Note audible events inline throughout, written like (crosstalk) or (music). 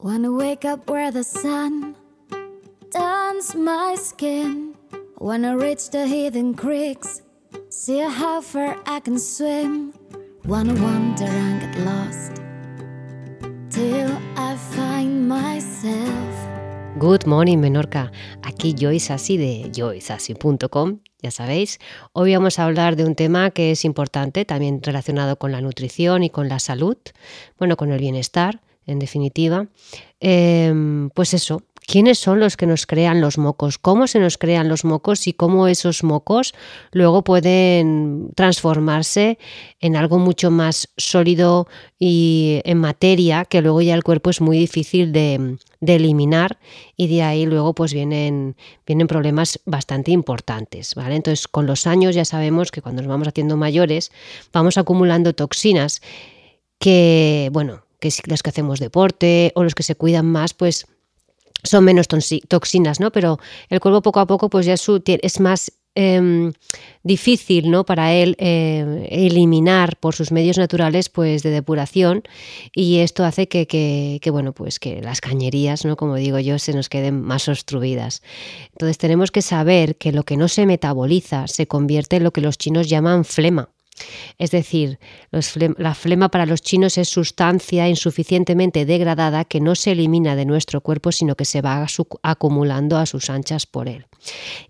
Wanna wake up where the sun turns my skin. Wanna reach the hidden creeks, see how far I can swim. Wanna wander and get lost till I find myself. Good morning, Menorca. Aquí Joyce Así de joyceasí.com. Ya sabéis, hoy vamos a hablar de un tema que es importante, también relacionado con la nutrición y con la salud, bueno, con el bienestar, en definitiva. Em, pues eso, ¿quiénes son los que nos crean los mocos? ¿Cómo se nos crean los mocos y cómo esos mocos luego pueden transformarse en algo mucho más sólido y en materia que luego ya el cuerpo es muy difícil de, eliminar y de ahí luego pues vienen, vienen problemas bastante importantes, ¿vale? Entonces con los años ya sabemos que cuando nos vamos haciendo mayores vamos acumulando toxinas que, bueno, que las que hacemos deporte o los que se cuidan más, pues son menos toxinas, ¿no? Pero el cuerpo poco a poco, pues ya es más em, difícil, ¿no? Para él eh, eliminar por sus medios naturales, pues de depuración y esto hace que, que, bueno, pues que las cañerías, ¿no? Como digo yo, se nos queden más obstruidas. Entonces tenemos que saber que lo que no se metaboliza se convierte en lo que los chinos llaman flema. Es decir, la flema para los chinos es sustancia insuficientemente degradada que no se elimina de nuestro cuerpo, sino que se va acumulando a sus anchas por él.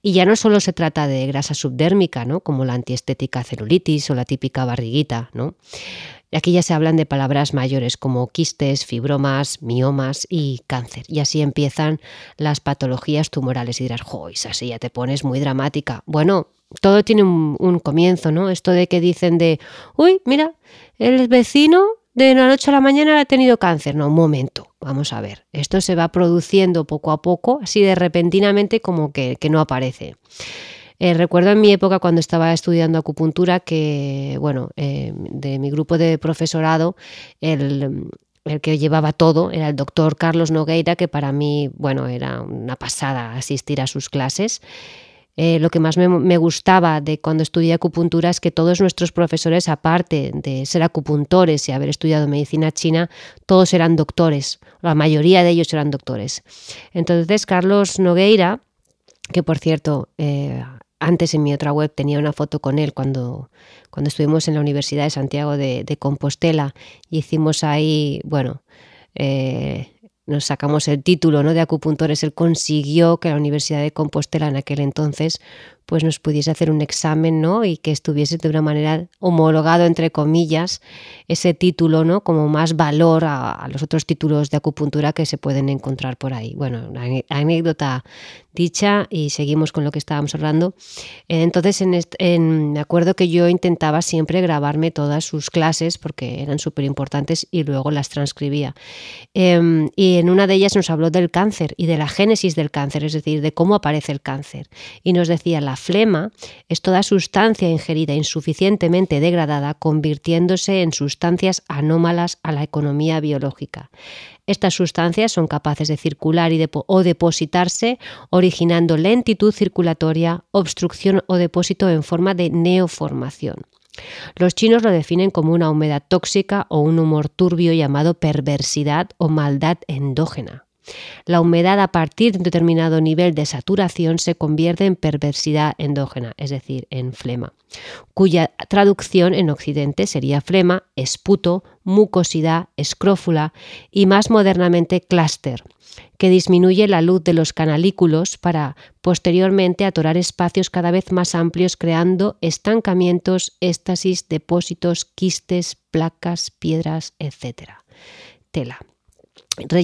Y ya no solo se trata de grasa subdérmica, ¿no? como la antiestética celulitis o la típica barriguita, ¿no? Aquí ya se hablan de palabras mayores como quistes, fibromas, miomas y cáncer. Y así empiezan las patologías tumorales. Y dirás, jo, así ya te pones muy dramática. Bueno, todo tiene un, comienzo, ¿no? Esto de que dicen de, uy, mira, el vecino de la noche a la mañana ha tenido cáncer. No, un momento, vamos a ver. Esto se va produciendo poco a poco, así de repentinamente como que, no aparece. Eh, recuerdo en mi época cuando estaba estudiando acupuntura que, bueno, eh, de mi grupo de profesorado, el, el que llevaba todo era el doctor Carlos Nogueira, que para mí, bueno, era una pasada asistir a sus clases. Eh, lo que más me, gustaba de cuando estudié acupuntura es que todos nuestros profesores, aparte de ser acupuntores y haber estudiado medicina china, todos eran doctores, la mayoría de ellos eran doctores. Entonces, Carlos Nogueira, que por cierto, eh, antes en mi otra web tenía una foto con él cuando, cuando estuvimos en la Universidad de Santiago de, Compostela y hicimos ahí, bueno, eh, nos sacamos el título ¿no? de acupuntores, él consiguió que la Universidad de Compostela en aquel entonces pues nos pudiese hacer un examen ¿no? y que estuviese de una manera homologado, entre comillas, ese título ¿no? como más valor a, los otros títulos de acupuntura que se pueden encontrar por ahí. Bueno, anécdota dicha y seguimos con lo que estábamos hablando. Entonces, en, me acuerdo que yo intentaba siempre grabarme todas sus clases porque eran súper importantes y luego las transcribía. Em, y en una de ellas nos habló del cáncer y de la génesis del cáncer, es decir, de cómo aparece el cáncer. Y nos decía la flema es toda sustancia ingerida insuficientemente degradada convirtiéndose en sustancias anómalas a la economía biológica. Estas sustancias son capaces de circular y o depositarse, originando lentitud circulatoria, obstrucción o depósito en forma de neoformación. Los chinos lo definen como una humedad tóxica o un humor turbio llamado perversidad o maldad endógena. La humedad a partir de un determinado nivel de saturación se convierte en perversidad endógena, es decir, en flema, cuya traducción en Occidente sería flema, esputo, mucosidad, escrófula y más modernamente clúster, que disminuye la luz de los canalículos para posteriormente atorar espacios cada vez más amplios creando estancamientos, éstasis, depósitos, quistes, placas, piedras, etc. Tela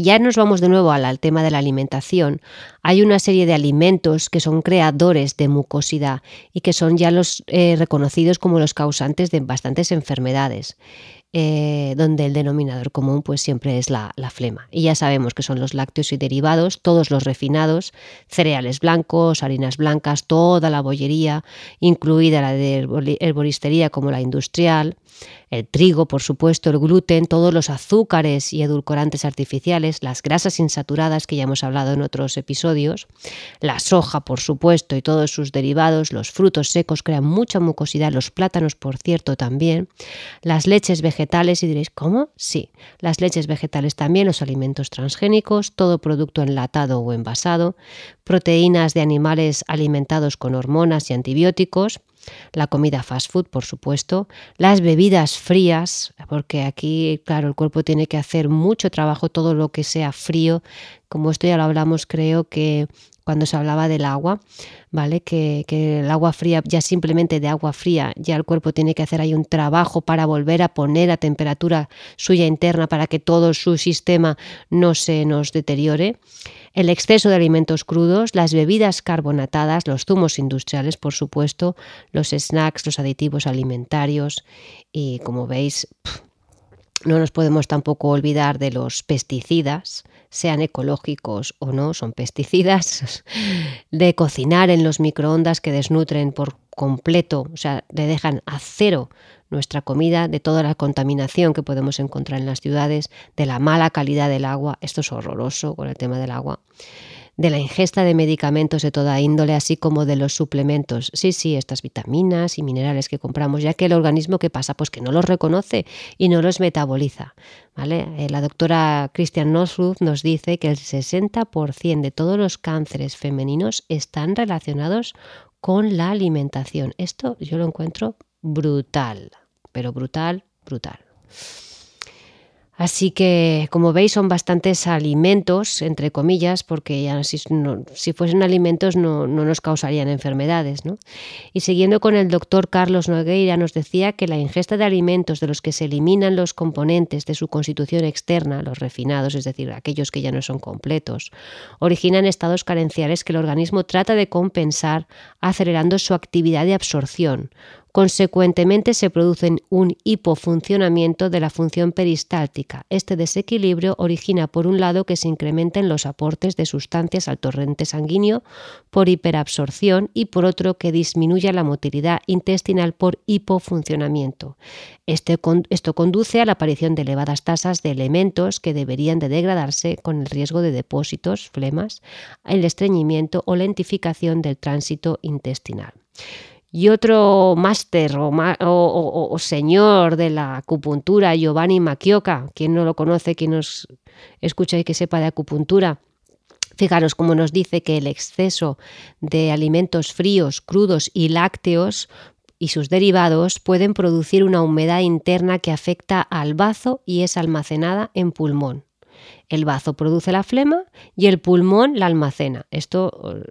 ya nos vamos de nuevo al, tema de la alimentación. Hay una serie de alimentos que son creadores de mucosidad y que son ya los eh, reconocidos como los causantes de bastantes enfermedades. Eh, donde el denominador común pues siempre es la, flema. Y ya sabemos que son los lácteos y derivados, todos los refinados, cereales blancos, harinas blancas, toda la bollería, incluida la de herboristería como la industrial, el trigo, por supuesto, el gluten, todos los azúcares y edulcorantes artificiales, las grasas insaturadas que ya hemos hablado en otros episodios, la soja, por supuesto, y todos sus derivados, los frutos secos crean mucha mucosidad, los plátanos, por cierto, también, las leches vegetales, vegetales y diréis, ¿cómo? Sí, las leches vegetales también, los alimentos transgénicos, todo producto enlatado o envasado, proteínas de animales alimentados con hormonas y antibióticos, la comida fast food, por supuesto, las bebidas frías, porque aquí, claro, el cuerpo tiene que hacer mucho trabajo, todo lo que sea frío, como esto ya lo hablamos, creo que cuando se hablaba del agua, ¿vale? Que, el agua fría, ya simplemente de agua fría, ya el cuerpo tiene que hacer ahí un trabajo para volver a poner a temperatura suya interna para que todo su sistema no se nos deteriore. El exceso de alimentos crudos, las bebidas carbonatadas, los zumos industriales, por supuesto, los snacks, los aditivos alimentarios y como veis, no nos podemos tampoco olvidar de los pesticidas, sean ecológicos o no, son pesticidas, (laughs) de cocinar en los microondas que desnutren por completo, o sea, le dejan a cero nuestra comida, de toda la contaminación que podemos encontrar en las ciudades, de la mala calidad del agua, esto es horroroso con el tema del agua de la ingesta de medicamentos de toda índole, así como de los suplementos. Sí, sí, estas vitaminas y minerales que compramos, ya que el organismo que pasa, pues que no los reconoce y no los metaboliza. ¿vale? Eh, la doctora Christian Northrup nos dice que el 60% de todos los cánceres femeninos están relacionados con la alimentación. Esto yo lo encuentro brutal, pero brutal, brutal. Así que, como veis, son bastantes alimentos, entre comillas, porque ya si, fuesen alimentos no, nos causarían enfermedades. ¿no? Y siguiendo con el doctor Carlos Nogueira, nos decía que la ingesta de alimentos de los que se eliminan los componentes de su constitución externa, los refinados, es decir, aquellos que ya no son completos, originan estados carenciales que el organismo trata de compensar acelerando su actividad de absorción, Consecuentemente se produce un hipofuncionamiento de la función peristáltica. Este desequilibrio origina por un lado que se incrementen los aportes de sustancias al torrente sanguíneo por hiperabsorción y por otro que disminuya la motilidad intestinal por hipofuncionamiento. Este esto conduce a la aparición de elevadas tasas de elementos que deberían de degradarse con el riesgo de depósitos, flemas, el estreñimiento o lentificación del tránsito intestinal. Y otro máster o, señor de la acupuntura, Giovanni Macchioca, quien no lo conoce, quien nos escucha y que sepa de acupuntura, Fijaros cómo nos dice que el exceso de alimentos fríos, crudos y lácteos y sus derivados pueden producir una humedad interna que afecta al bazo y es almacenada en pulmón. El bazo produce la flema y el pulmón la almacena. Esto,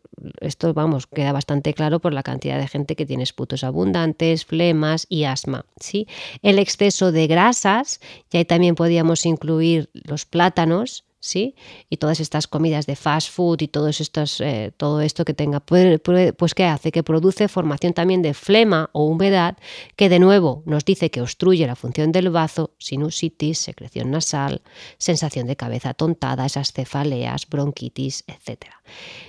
esto, vamos, queda bastante claro por la cantidad de gente que tiene esputos abundantes, flemas y asma. ¿sí? El exceso de grasas, y ahí también podríamos incluir los plátanos, ¿sí? Y todas estas comidas de fast food y todos estos, eh, todo esto que tenga, pues ¿qué hace? Que produce formación también de flema o humedad que de nuevo nos dice que obstruye la función del bazo, sinusitis, secreción nasal, sensación de cabeza tontada, esas cefaleas, bronquitis, etc.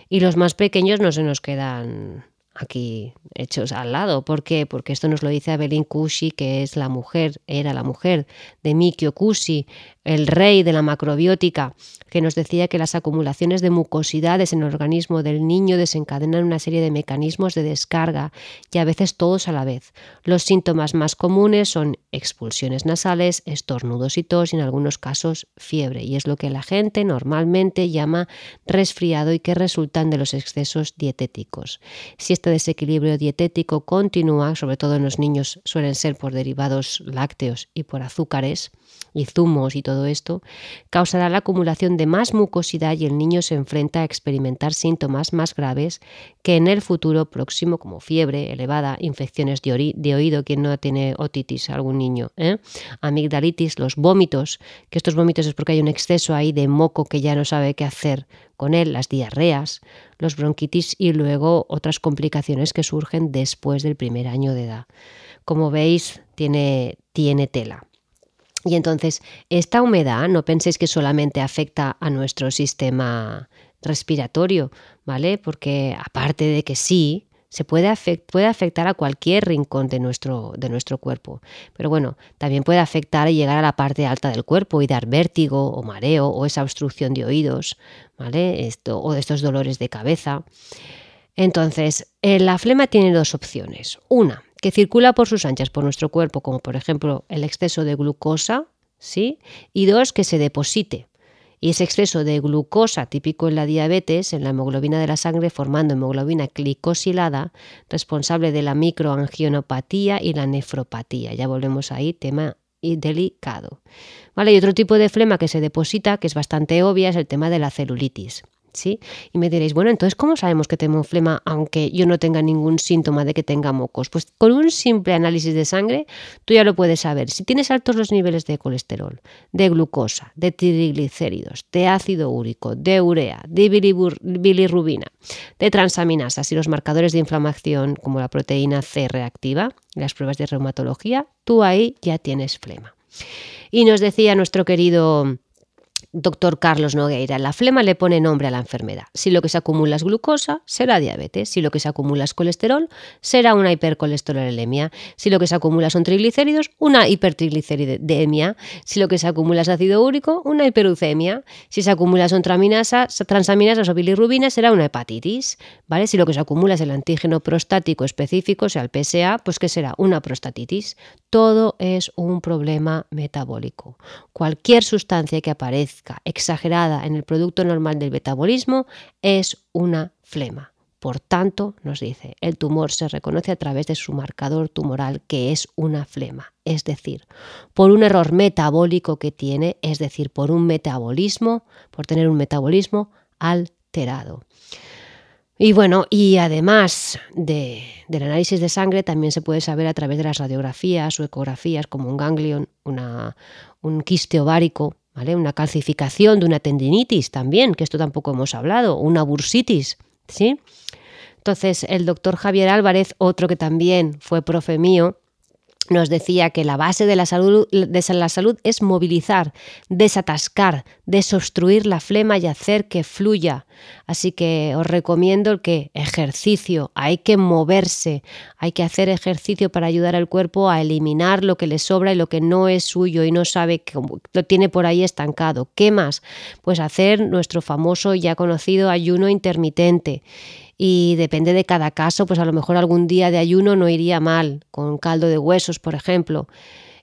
Y los más pequeños no se nos quedan aquí hechos al lado. ¿Por qué? Porque esto nos lo dice Abelin Kushi, que es la mujer, era la mujer de Mikio Kushi, el rey de la macrobiótica, que nos decía que las acumulaciones de mucosidades en el organismo del niño desencadenan una serie de mecanismos de descarga y a veces todos a la vez. Los síntomas más comunes son expulsiones nasales, estornudos y tos y en algunos casos fiebre, y es lo que la gente normalmente llama resfriado y que resultan de los excesos dietéticos. Si este desequilibrio dietético continúa, sobre todo en los niños suelen ser por derivados lácteos y por azúcares y zumos y todo esto, causará la acumulación de más mucosidad y el niño se enfrenta a experimentar síntomas más graves que en el futuro próximo, como fiebre elevada, infecciones de, oído, quien no tiene otitis, algún niño, ¿eh? amigdalitis, los vómitos, que estos vómitos es porque hay un exceso ahí de moco que ya no sabe qué hacer con él, las diarreas, los bronquitis y luego otras complicaciones que surgen después del primer año de edad. Como veis, tiene, tiene tela. Y entonces, esta humedad no penséis que solamente afecta a nuestro sistema respiratorio, ¿vale? Porque aparte de que sí, se puede, afectar a cualquier rincón de nuestro, de nuestro cuerpo. Pero bueno, también puede afectar y llegar a la parte alta del cuerpo y dar vértigo o mareo o esa obstrucción de oídos, ¿vale? Esto, o estos dolores de cabeza. Entonces, eh, la flema tiene dos opciones. Una, que circula por sus anchas por nuestro cuerpo, como por ejemplo el exceso de glucosa, ¿sí? Y dos, que se deposite. Y ese exceso de glucosa típico en la diabetes, en la hemoglobina de la sangre, formando hemoglobina glicosilada, responsable de la microangionopatía y la nefropatía. Ya volvemos ahí, tema delicado. ¿Vale? Y otro tipo de flema que se deposita, que es bastante obvia, es el tema de la celulitis. Y me diréis, bueno, entonces, ¿cómo sabemos que tengo flema aunque yo no tenga ningún síntoma de que tenga mocos? Pues con un simple análisis de sangre tú ya lo puedes saber. Si tienes altos los niveles de colesterol, de glucosa, de triglicéridos, de ácido úrico, de urea, de bilirrubina, de transaminasas y los marcadores de inflamación como la proteína C reactiva, las pruebas de reumatología, tú ahí ya tienes flema. Y nos decía nuestro querido doctor Carlos Nogueira, la flema le pone nombre a la enfermedad. Si lo que se acumula es glucosa, será diabetes. Si lo que se acumula es colesterol, será una hipercolesterolemia. Si lo que se acumula son triglicéridos, una hipertrigliceridemia. Si lo que se acumula es ácido úrico, una hiperucemia. Si se acumula son transaminasas o bilirrubina, será una hepatitis. ¿vale? Si lo que se acumula es el antígeno prostático específico, o sea, el PSA, pues ¿qué será? Una prostatitis. Todo es un problema metabólico. Cualquier sustancia que aparezca exagerada en el producto normal del metabolismo es una flema. Por tanto, nos dice, el tumor se reconoce a través de su marcador tumoral, que es una flema, es decir, por un error metabólico que tiene, es decir, por un metabolismo, por tener un metabolismo alterado. Y bueno, y además del análisis de sangre, también se puede saber a través de las radiografías o ecografías, como un ganglion, un quiste ovárico, una calcificación de una tendinitis también, que esto tampoco hemos hablado, una bursitis, ¿sí? Entonces, el doctor Javier Álvarez, otro que también fue profe mío, nos decía que la base de la, salud, de la salud es movilizar, desatascar, desobstruir la flema y hacer que fluya. Así que os recomiendo el que ejercicio, hay que moverse, hay que hacer ejercicio para ayudar al cuerpo a eliminar lo que le sobra y lo que no es suyo y no sabe que lo tiene por ahí estancado. ¿Qué más? Pues hacer nuestro famoso ya conocido ayuno intermitente y depende de cada caso, pues a lo mejor algún día de ayuno no iría mal, con caldo de huesos, por ejemplo.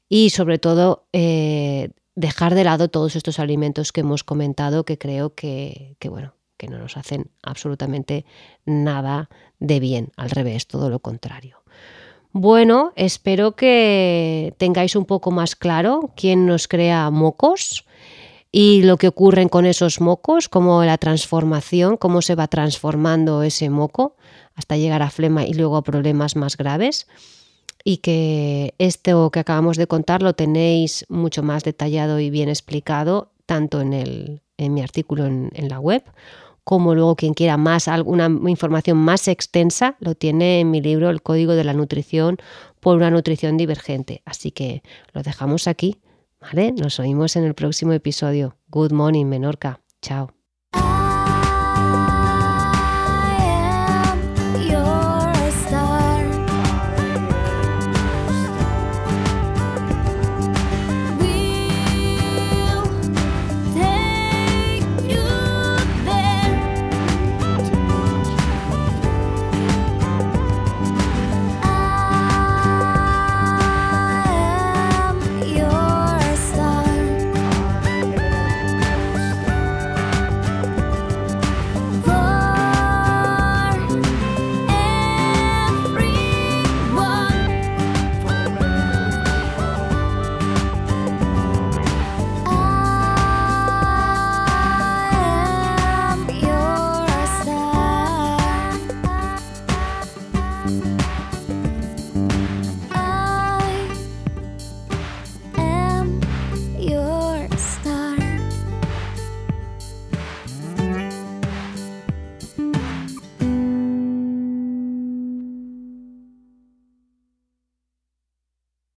Y sobre todo, eh, dejar de lado todos estos alimentos que hemos comentado que creo que, que, bueno, que no nos hacen absolutamente nada de bien, al revés, todo lo contrario. Bueno, espero que tengáis un poco más claro quién nos crea mocos y lo que ocurre con esos mocos, cómo la transformación, cómo se va transformando ese moco hasta llegar a flema y luego a problemas más graves. Y que esto que acabamos de contar lo tenéis mucho más detallado y bien explicado, tanto en, el, en mi artículo en, en la web, como luego quien quiera más, alguna información más extensa, lo tiene en mi libro El Código de la Nutrición por una nutrición divergente. Así que lo dejamos aquí. ¿Vale? Nos oímos en el próximo episodio. Good morning, Menorca. Chao.